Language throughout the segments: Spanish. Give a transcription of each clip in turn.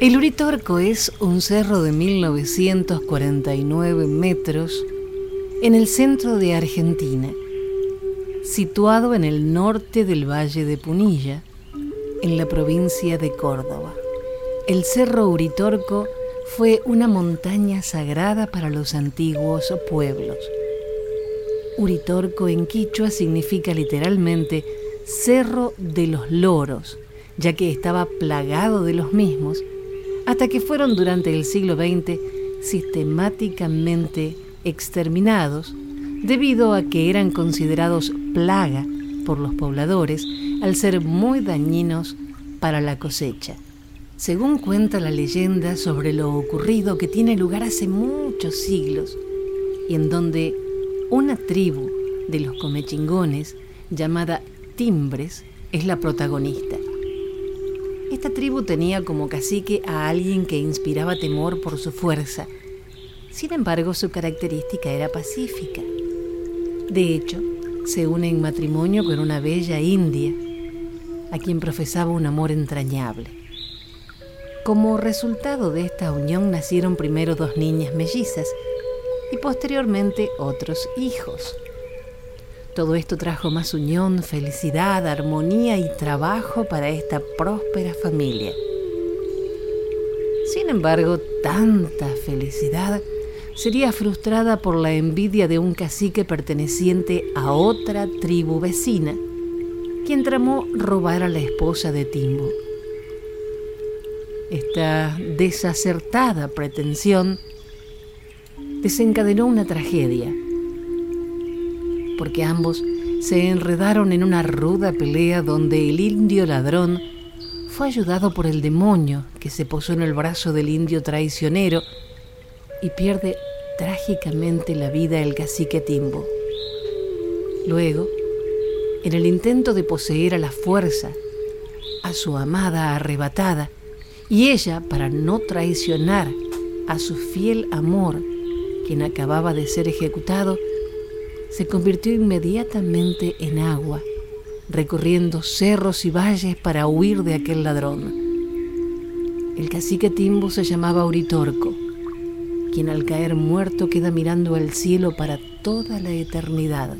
El Uritorco es un cerro de 1949 metros en el centro de Argentina situado en el norte del Valle de Punilla, en la provincia de Córdoba. El Cerro Uritorco fue una montaña sagrada para los antiguos pueblos. Uritorco en quichua significa literalmente Cerro de los Loros, ya que estaba plagado de los mismos, hasta que fueron durante el siglo XX sistemáticamente exterminados debido a que eran considerados plaga por los pobladores al ser muy dañinos para la cosecha. Según cuenta la leyenda sobre lo ocurrido que tiene lugar hace muchos siglos y en donde una tribu de los comechingones llamada Timbres es la protagonista. Esta tribu tenía como cacique a alguien que inspiraba temor por su fuerza. Sin embargo, su característica era pacífica. De hecho, se une en matrimonio con una bella india, a quien profesaba un amor entrañable. Como resultado de esta unión nacieron primero dos niñas mellizas y posteriormente otros hijos. Todo esto trajo más unión, felicidad, armonía y trabajo para esta próspera familia. Sin embargo, tanta felicidad sería frustrada por la envidia de un cacique perteneciente a otra tribu vecina, quien tramó robar a la esposa de Timbo. Esta desacertada pretensión desencadenó una tragedia, porque ambos se enredaron en una ruda pelea donde el indio ladrón fue ayudado por el demonio que se posó en el brazo del indio traicionero y pierde trágicamente la vida el cacique Timbo. Luego, en el intento de poseer a la fuerza a su amada arrebatada, y ella, para no traicionar a su fiel amor, quien acababa de ser ejecutado, se convirtió inmediatamente en agua, recorriendo cerros y valles para huir de aquel ladrón. El cacique Timbo se llamaba Uritorco quien al caer muerto queda mirando al cielo para toda la eternidad.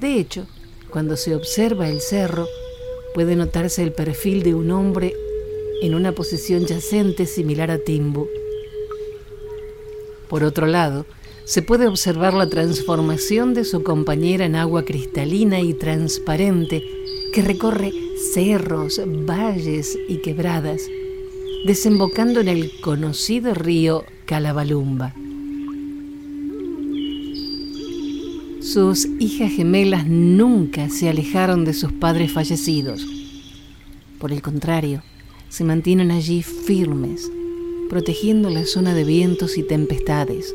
De hecho, cuando se observa el cerro, puede notarse el perfil de un hombre en una posición yacente similar a Timbu. Por otro lado, se puede observar la transformación de su compañera en agua cristalina y transparente que recorre cerros, valles y quebradas, desembocando en el conocido río Calabalumba. Sus hijas gemelas nunca se alejaron de sus padres fallecidos. Por el contrario, se mantienen allí firmes, protegiendo la zona de vientos y tempestades.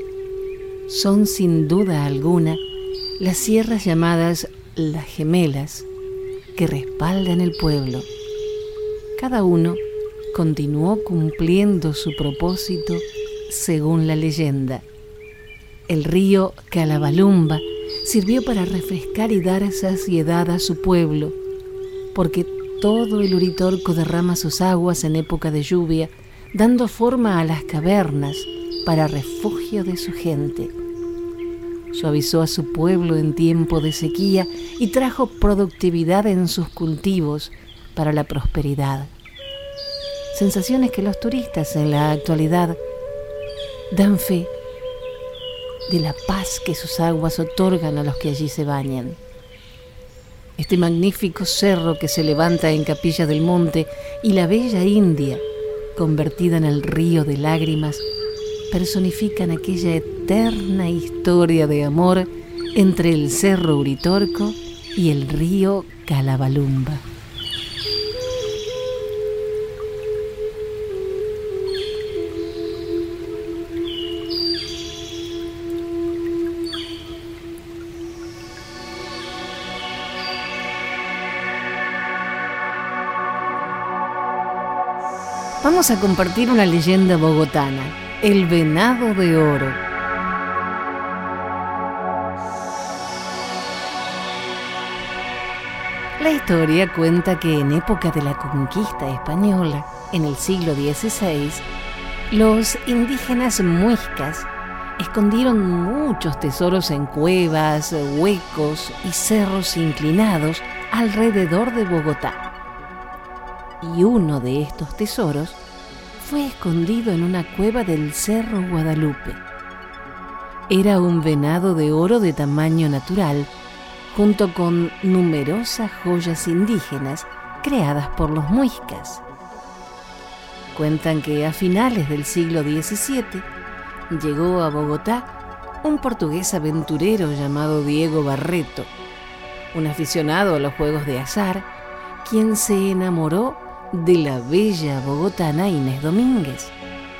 Son sin duda alguna las sierras llamadas las gemelas que respaldan el pueblo. Cada uno continuó cumpliendo su propósito según la leyenda. El río Calabalumba sirvió para refrescar y dar saciedad a su pueblo, porque todo el Uritorco derrama sus aguas en época de lluvia, dando forma a las cavernas para refugio de su gente. Suavizó a su pueblo en tiempo de sequía y trajo productividad en sus cultivos para la prosperidad. Sensaciones que los turistas en la actualidad dan fe de la paz que sus aguas otorgan a los que allí se bañan. Este magnífico cerro que se levanta en Capilla del Monte y la bella India, convertida en el río de lágrimas, personifican aquella eterna historia de amor entre el cerro Uritorco y el río Calabalumba. Vamos a compartir una leyenda bogotana, el venado de oro. La historia cuenta que en época de la conquista española, en el siglo XVI, los indígenas muiscas escondieron muchos tesoros en cuevas, huecos y cerros inclinados alrededor de Bogotá y uno de estos tesoros fue escondido en una cueva del Cerro Guadalupe. Era un venado de oro de tamaño natural, junto con numerosas joyas indígenas creadas por los muiscas. Cuentan que a finales del siglo XVII llegó a Bogotá un portugués aventurero llamado Diego Barreto, un aficionado a los juegos de azar, quien se enamoró de la bella bogotana Inés Domínguez,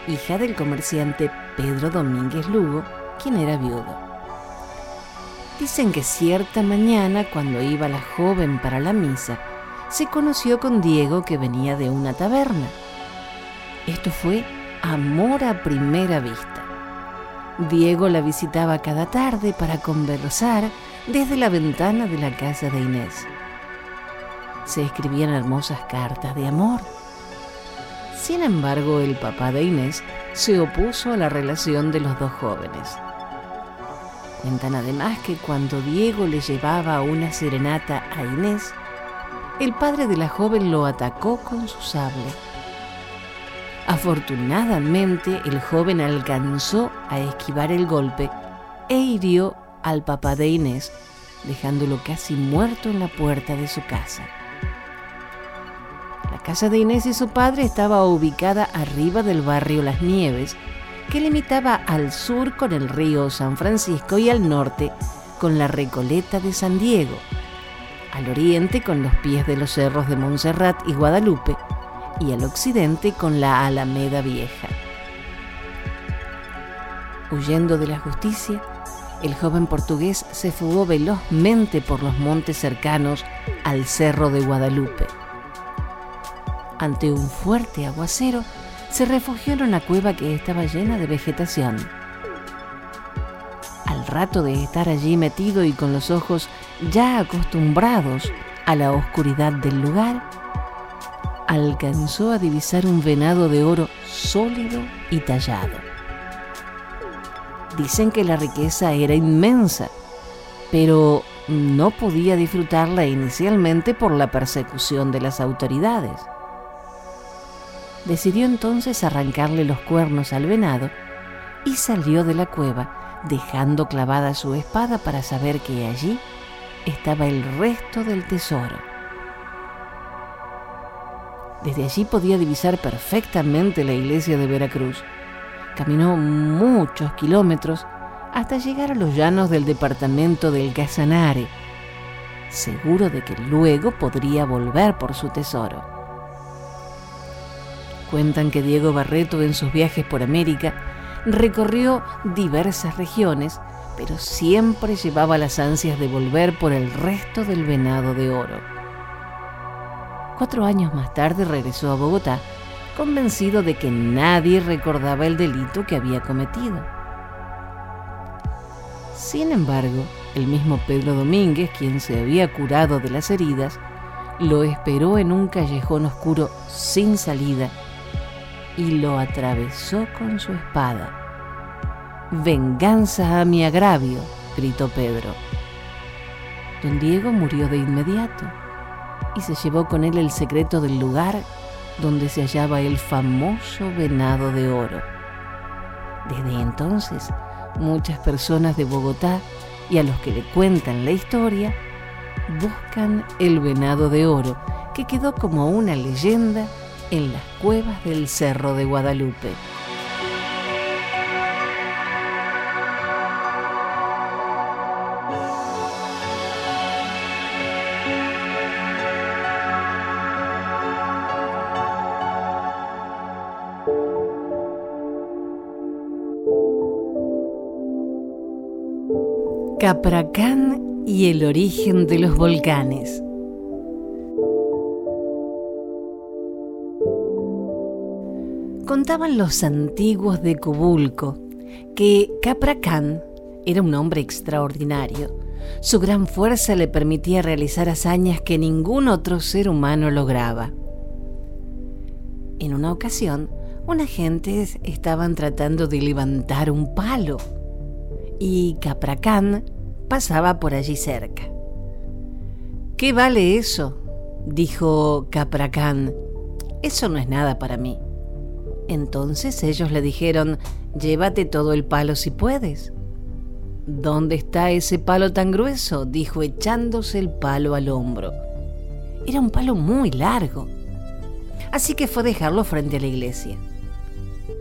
hija del comerciante Pedro Domínguez Lugo, quien era viudo. Dicen que cierta mañana, cuando iba la joven para la misa, se conoció con Diego que venía de una taberna. Esto fue amor a primera vista. Diego la visitaba cada tarde para conversar desde la ventana de la casa de Inés se escribían hermosas cartas de amor. Sin embargo, el papá de Inés se opuso a la relación de los dos jóvenes. Cuentan además que cuando Diego le llevaba una serenata a Inés, el padre de la joven lo atacó con su sable. Afortunadamente, el joven alcanzó a esquivar el golpe e hirió al papá de Inés, dejándolo casi muerto en la puerta de su casa. Casa de Inés y su padre estaba ubicada arriba del barrio Las Nieves, que limitaba al sur con el río San Francisco y al norte con la Recoleta de San Diego, al oriente con los pies de los cerros de Montserrat y Guadalupe y al occidente con la Alameda Vieja. Huyendo de la justicia, el joven portugués se fugó velozmente por los montes cercanos al Cerro de Guadalupe ante un fuerte aguacero, se refugió en una cueva que estaba llena de vegetación. Al rato de estar allí metido y con los ojos ya acostumbrados a la oscuridad del lugar, alcanzó a divisar un venado de oro sólido y tallado. Dicen que la riqueza era inmensa, pero no podía disfrutarla inicialmente por la persecución de las autoridades decidió entonces arrancarle los cuernos al venado y salió de la cueva dejando clavada su espada para saber que allí estaba el resto del tesoro. Desde allí podía divisar perfectamente la iglesia de Veracruz. Caminó muchos kilómetros hasta llegar a los llanos del departamento del Casanare, seguro de que luego podría volver por su tesoro. Cuentan que Diego Barreto en sus viajes por América recorrió diversas regiones, pero siempre llevaba las ansias de volver por el resto del venado de oro. Cuatro años más tarde regresó a Bogotá, convencido de que nadie recordaba el delito que había cometido. Sin embargo, el mismo Pedro Domínguez, quien se había curado de las heridas, lo esperó en un callejón oscuro sin salida y lo atravesó con su espada. Venganza a mi agravio, gritó Pedro. Don Diego murió de inmediato y se llevó con él el secreto del lugar donde se hallaba el famoso venado de oro. Desde entonces muchas personas de Bogotá y a los que le cuentan la historia, buscan el venado de oro, que quedó como una leyenda en las cuevas del Cerro de Guadalupe. Capracán y el origen de los volcanes. Contaban los antiguos de Cubulco que Capracán era un hombre extraordinario. Su gran fuerza le permitía realizar hazañas que ningún otro ser humano lograba. En una ocasión, unas gentes estaban tratando de levantar un palo y Capracán pasaba por allí cerca. ¿Qué vale eso? dijo Capracán. Eso no es nada para mí. Entonces ellos le dijeron, llévate todo el palo si puedes. ¿Dónde está ese palo tan grueso? dijo echándose el palo al hombro. Era un palo muy largo. Así que fue a dejarlo frente a la iglesia.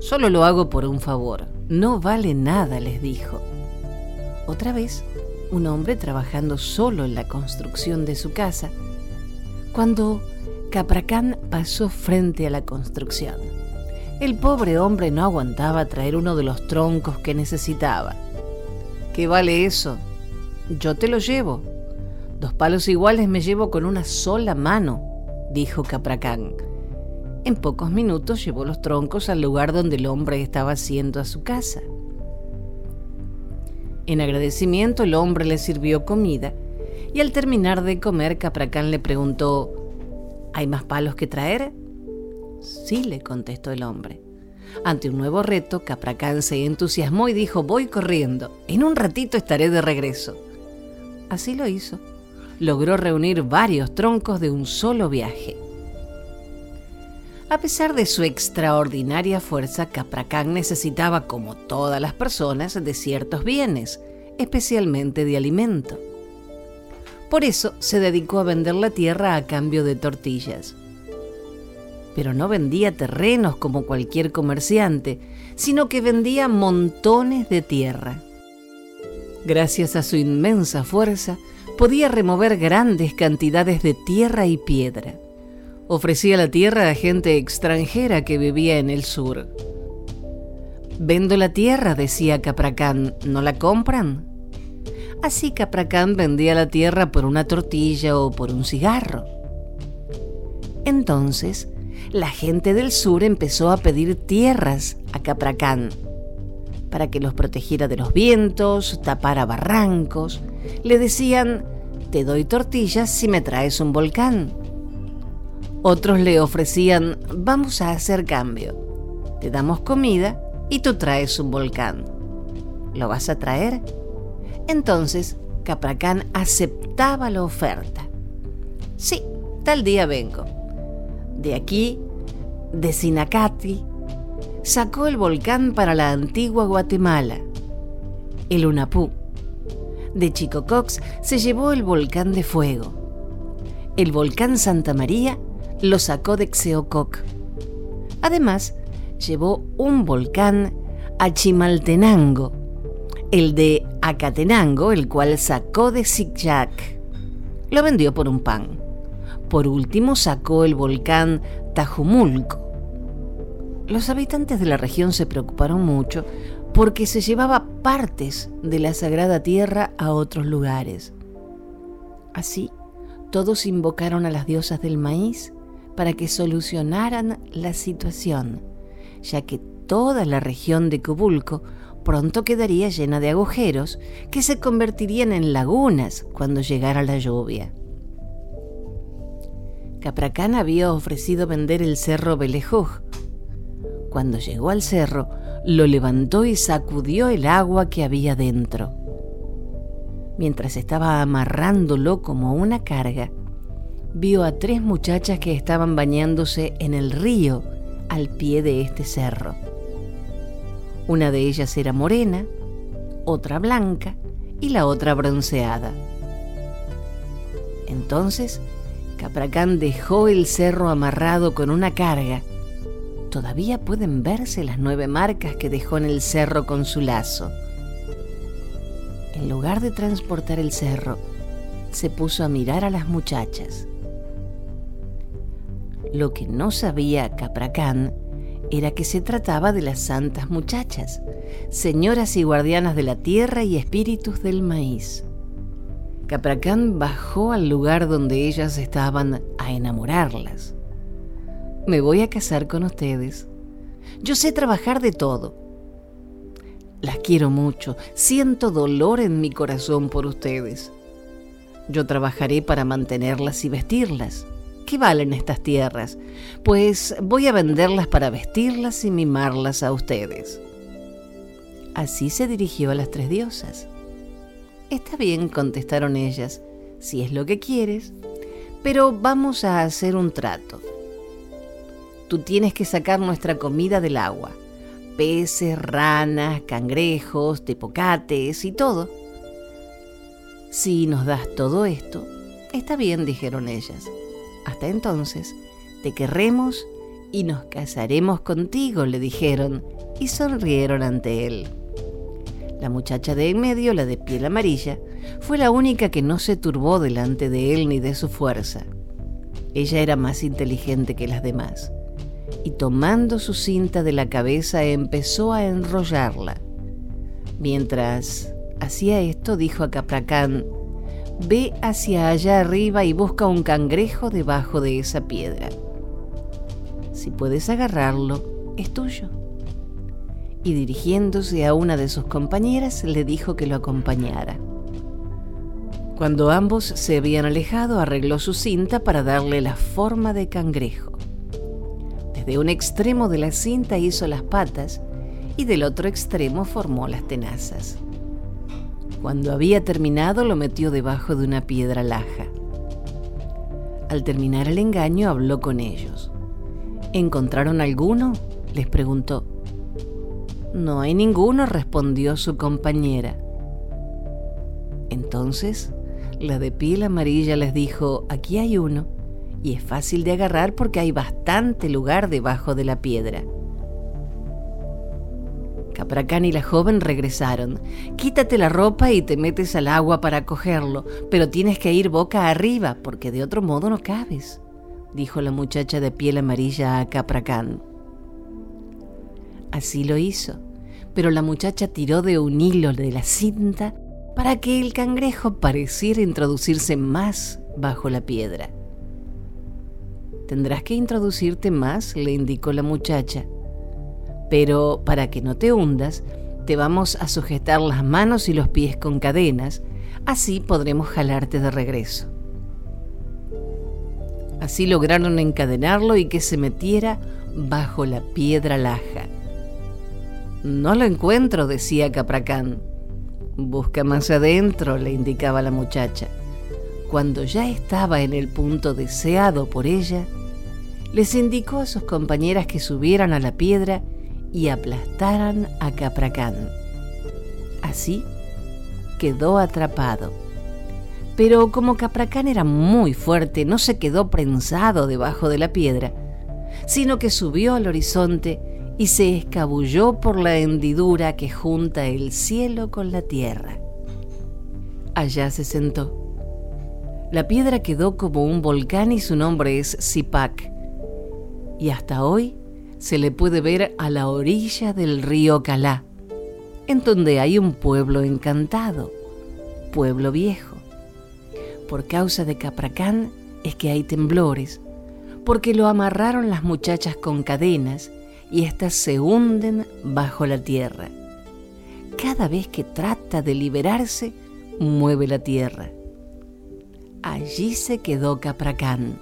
Solo lo hago por un favor. No vale nada, les dijo. Otra vez un hombre trabajando solo en la construcción de su casa, cuando Capracán pasó frente a la construcción. El pobre hombre no aguantaba traer uno de los troncos que necesitaba. ¿Qué vale eso? Yo te lo llevo. Dos palos iguales me llevo con una sola mano, dijo Capracán. En pocos minutos llevó los troncos al lugar donde el hombre estaba haciendo a su casa. En agradecimiento el hombre le sirvió comida y al terminar de comer Capracán le preguntó, ¿hay más palos que traer? Sí, le contestó el hombre. Ante un nuevo reto, Capracán se entusiasmó y dijo, voy corriendo, en un ratito estaré de regreso. Así lo hizo. Logró reunir varios troncos de un solo viaje. A pesar de su extraordinaria fuerza, Capracán necesitaba, como todas las personas, de ciertos bienes, especialmente de alimento. Por eso se dedicó a vender la tierra a cambio de tortillas. Pero no vendía terrenos como cualquier comerciante, sino que vendía montones de tierra. Gracias a su inmensa fuerza, podía remover grandes cantidades de tierra y piedra ofrecía la tierra a gente extranjera que vivía en el sur. Vendo la tierra, decía Capracán, ¿no la compran? Así Capracán vendía la tierra por una tortilla o por un cigarro. Entonces, la gente del sur empezó a pedir tierras a Capracán para que los protegiera de los vientos, tapara barrancos. Le decían, te doy tortillas si me traes un volcán. Otros le ofrecían, vamos a hacer cambio. Te damos comida y tú traes un volcán. ¿Lo vas a traer? Entonces, Capracán aceptaba la oferta. Sí, tal día vengo. De aquí, de Sinacati, sacó el volcán para la antigua Guatemala, el Unapú. De Chicocox se llevó el volcán de fuego. El volcán Santa María lo sacó de Xeococ. Además, llevó un volcán a Chimaltenango, el de Acatenango, el cual sacó de Zigzag. Lo vendió por un pan. Por último, sacó el volcán Tajumulco. Los habitantes de la región se preocuparon mucho porque se llevaba partes de la sagrada tierra a otros lugares. Así, todos invocaron a las diosas del maíz para que solucionaran la situación, ya que toda la región de Cubulco pronto quedaría llena de agujeros que se convertirían en lagunas cuando llegara la lluvia. Capracán había ofrecido vender el cerro Belejuj. Cuando llegó al cerro, lo levantó y sacudió el agua que había dentro. Mientras estaba amarrándolo como una carga, vio a tres muchachas que estaban bañándose en el río al pie de este cerro. Una de ellas era morena, otra blanca y la otra bronceada. Entonces, Capracán dejó el cerro amarrado con una carga. Todavía pueden verse las nueve marcas que dejó en el cerro con su lazo. En lugar de transportar el cerro, se puso a mirar a las muchachas. Lo que no sabía Capracán era que se trataba de las santas muchachas, señoras y guardianas de la tierra y espíritus del maíz. Capracán bajó al lugar donde ellas estaban a enamorarlas. Me voy a casar con ustedes. Yo sé trabajar de todo. Las quiero mucho, siento dolor en mi corazón por ustedes. Yo trabajaré para mantenerlas y vestirlas. ¿Qué valen estas tierras? Pues voy a venderlas para vestirlas y mimarlas a ustedes. Así se dirigió a las tres diosas. Está bien, contestaron ellas, si es lo que quieres, pero vamos a hacer un trato. Tú tienes que sacar nuestra comida del agua, peces, ranas, cangrejos, tepocates y todo. Si nos das todo esto, está bien, dijeron ellas. Hasta entonces, te querremos y nos casaremos contigo, le dijeron, y sonrieron ante él. La muchacha de en medio, la de piel amarilla, fue la única que no se turbó delante de él ni de su fuerza. Ella era más inteligente que las demás, y tomando su cinta de la cabeza empezó a enrollarla. Mientras hacía esto, dijo a Capracán, Ve hacia allá arriba y busca un cangrejo debajo de esa piedra. Si puedes agarrarlo, es tuyo. Y dirigiéndose a una de sus compañeras, le dijo que lo acompañara. Cuando ambos se habían alejado, arregló su cinta para darle la forma de cangrejo. Desde un extremo de la cinta hizo las patas y del otro extremo formó las tenazas. Cuando había terminado lo metió debajo de una piedra laja. Al terminar el engaño habló con ellos. ¿Encontraron alguno? les preguntó. No hay ninguno, respondió su compañera. Entonces, la de piel amarilla les dijo, aquí hay uno, y es fácil de agarrar porque hay bastante lugar debajo de la piedra. Capracán y la joven regresaron. Quítate la ropa y te metes al agua para cogerlo, pero tienes que ir boca arriba, porque de otro modo no cabes, dijo la muchacha de piel amarilla a Capracán. Así lo hizo, pero la muchacha tiró de un hilo de la cinta para que el cangrejo pareciera introducirse más bajo la piedra. Tendrás que introducirte más, le indicó la muchacha pero para que no te hundas, te vamos a sujetar las manos y los pies con cadenas, así podremos jalarte de regreso. Así lograron encadenarlo y que se metiera bajo la piedra laja. No lo encuentro, decía Capracán. Busca más adentro, le indicaba la muchacha. Cuando ya estaba en el punto deseado por ella, les indicó a sus compañeras que subieran a la piedra y aplastaran a Capracán. Así quedó atrapado. Pero como Capracán era muy fuerte, no se quedó prensado debajo de la piedra, sino que subió al horizonte y se escabulló por la hendidura que junta el cielo con la tierra. Allá se sentó. La piedra quedó como un volcán y su nombre es Zipac. Y hasta hoy se le puede ver a la orilla del río Calá, en donde hay un pueblo encantado, pueblo viejo. Por causa de Capracán es que hay temblores, porque lo amarraron las muchachas con cadenas y éstas se hunden bajo la tierra. Cada vez que trata de liberarse, mueve la tierra. Allí se quedó Capracán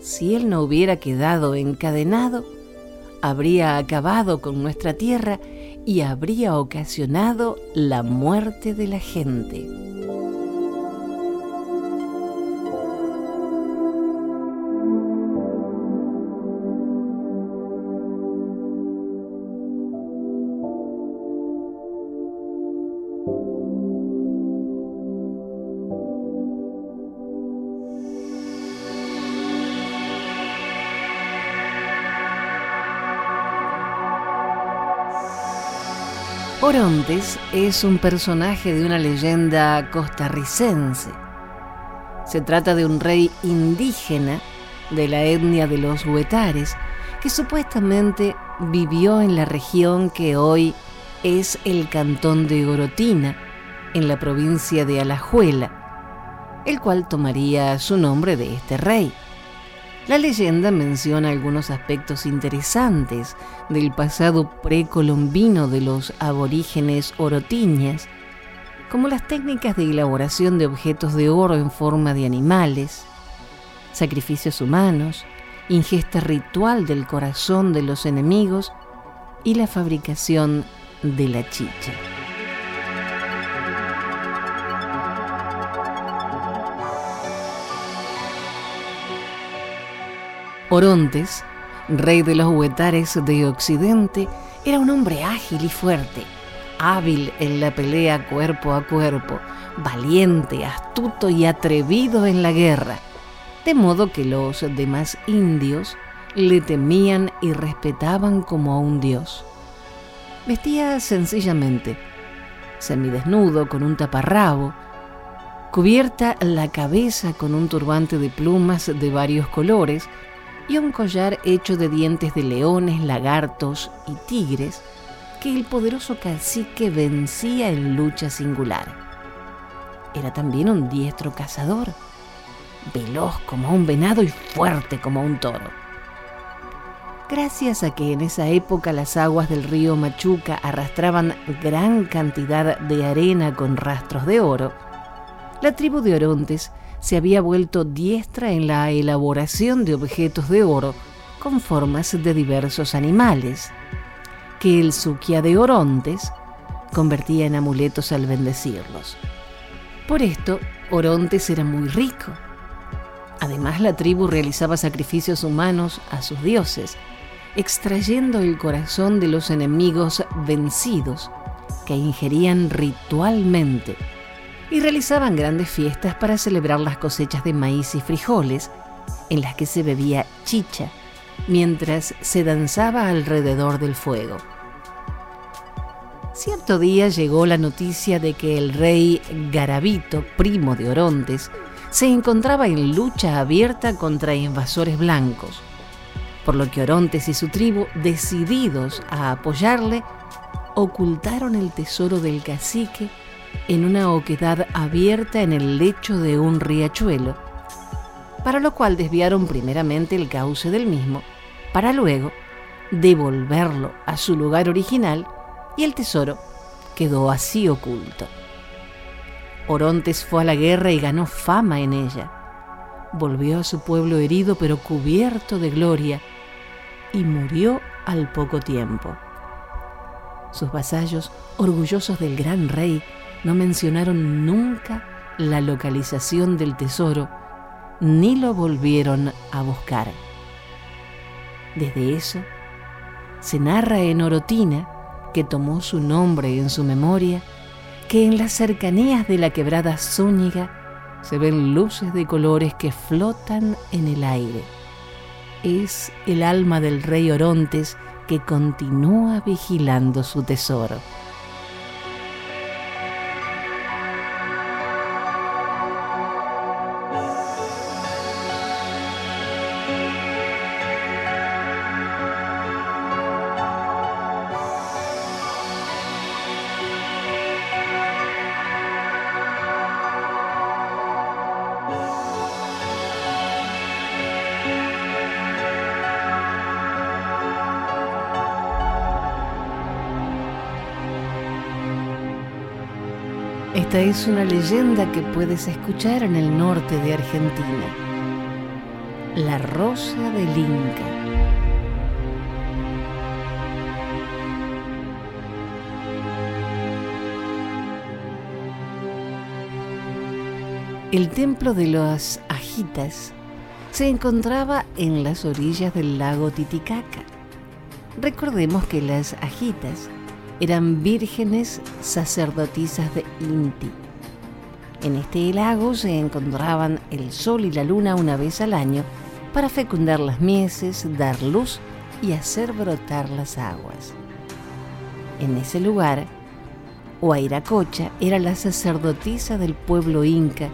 si él no hubiera quedado encadenado, habría acabado con nuestra tierra y habría ocasionado la muerte de la gente. Es un personaje de una leyenda costarricense. Se trata de un rey indígena de la etnia de los huetares que supuestamente vivió en la región que hoy es el cantón de Orotina, en la provincia de Alajuela, el cual tomaría su nombre de este rey. La leyenda menciona algunos aspectos interesantes del pasado precolombino de los aborígenes orotiñas, como las técnicas de elaboración de objetos de oro en forma de animales, sacrificios humanos, ingesta ritual del corazón de los enemigos y la fabricación de la chicha. Orontes, rey de los huetares de Occidente, era un hombre ágil y fuerte, hábil en la pelea cuerpo a cuerpo, valiente, astuto y atrevido en la guerra, de modo que los demás indios le temían y respetaban como a un dios. Vestía sencillamente, semidesnudo con un taparrabo, cubierta la cabeza con un turbante de plumas de varios colores, y un collar hecho de dientes de leones, lagartos y tigres que el poderoso cacique vencía en lucha singular. Era también un diestro cazador, veloz como un venado y fuerte como un toro. Gracias a que en esa época las aguas del río Machuca arrastraban gran cantidad de arena con rastros de oro, la tribu de Orontes se había vuelto diestra en la elaboración de objetos de oro con formas de diversos animales, que el suquia de Orontes convertía en amuletos al bendecirlos. Por esto, Orontes era muy rico. Además, la tribu realizaba sacrificios humanos a sus dioses, extrayendo el corazón de los enemigos vencidos que ingerían ritualmente y realizaban grandes fiestas para celebrar las cosechas de maíz y frijoles, en las que se bebía chicha, mientras se danzaba alrededor del fuego. Cierto día llegó la noticia de que el rey Garabito, primo de Orontes, se encontraba en lucha abierta contra invasores blancos, por lo que Orontes y su tribu, decididos a apoyarle, ocultaron el tesoro del cacique en una oquedad abierta en el lecho de un riachuelo, para lo cual desviaron primeramente el cauce del mismo, para luego devolverlo a su lugar original y el tesoro quedó así oculto. Orontes fue a la guerra y ganó fama en ella. Volvió a su pueblo herido pero cubierto de gloria y murió al poco tiempo. Sus vasallos, orgullosos del gran rey, no mencionaron nunca la localización del tesoro ni lo volvieron a buscar. Desde eso, se narra en Orotina, que tomó su nombre en su memoria, que en las cercanías de la quebrada Zúñiga se ven luces de colores que flotan en el aire. Es el alma del rey Orontes que continúa vigilando su tesoro. Esta es una leyenda que puedes escuchar en el norte de Argentina. La Rosa del Inca. El templo de los Ajitas se encontraba en las orillas del lago Titicaca. Recordemos que las Ajitas eran vírgenes sacerdotisas de Inti. En este lago se encontraban el sol y la luna una vez al año para fecundar las mieses, dar luz y hacer brotar las aguas. En ese lugar Huayracocha era la sacerdotisa del pueblo inca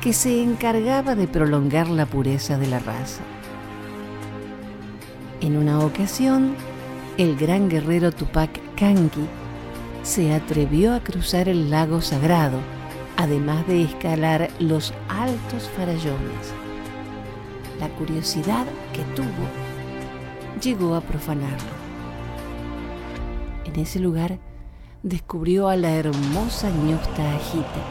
que se encargaba de prolongar la pureza de la raza. En una ocasión, el gran guerrero Tupac Kanki se atrevió a cruzar el lago sagrado, además de escalar los altos farallones. La curiosidad que tuvo llegó a profanarlo. En ese lugar descubrió a la hermosa ñosta Ajita.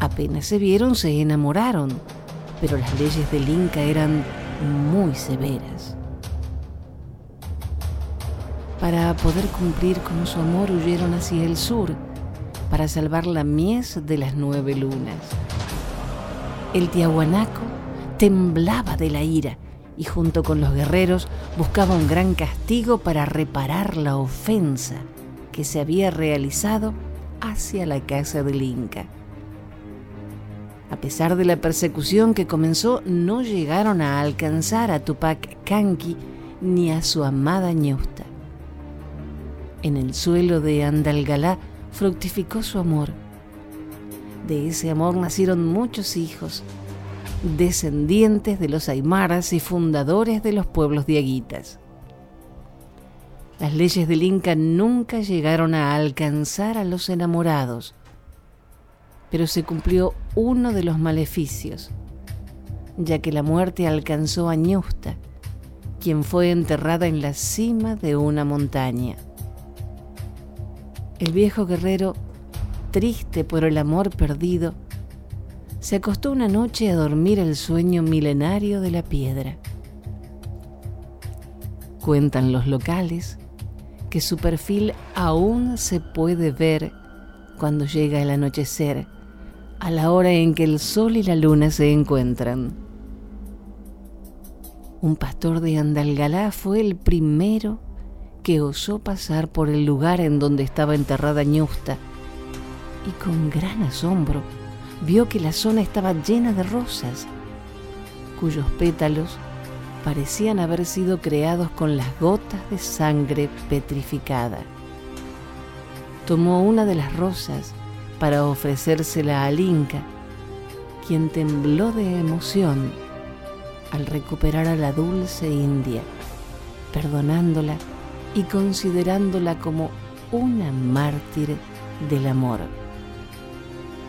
Apenas se vieron, se enamoraron, pero las leyes del Inca eran muy severas. Para poder cumplir con su amor huyeron hacia el sur, para salvar la mies de las nueve lunas. El tiahuanaco temblaba de la ira y junto con los guerreros buscaba un gran castigo para reparar la ofensa que se había realizado hacia la casa del Inca. A pesar de la persecución que comenzó, no llegaron a alcanzar a Tupac Kanki ni a su amada Ñusta. En el suelo de Andalgalá fructificó su amor. De ese amor nacieron muchos hijos, descendientes de los aymaras y fundadores de los pueblos diaguitas. Las leyes del Inca nunca llegaron a alcanzar a los enamorados, pero se cumplió uno de los maleficios, ya que la muerte alcanzó a Ñusta, quien fue enterrada en la cima de una montaña. El viejo guerrero, triste por el amor perdido, se acostó una noche a dormir el sueño milenario de la piedra. Cuentan los locales que su perfil aún se puede ver cuando llega el anochecer, a la hora en que el sol y la luna se encuentran. Un pastor de Andalgalá fue el primero que osó pasar por el lugar en donde estaba enterrada Ñusta y con gran asombro vio que la zona estaba llena de rosas, cuyos pétalos parecían haber sido creados con las gotas de sangre petrificada. Tomó una de las rosas para ofrecérsela al Inca, quien tembló de emoción al recuperar a la dulce India, perdonándola y considerándola como una mártir del amor.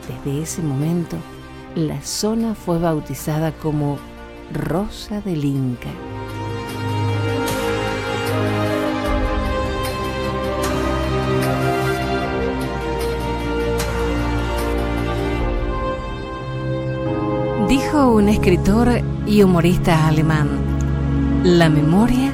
Desde ese momento, la zona fue bautizada como Rosa del Inca. Dijo un escritor y humorista alemán, la memoria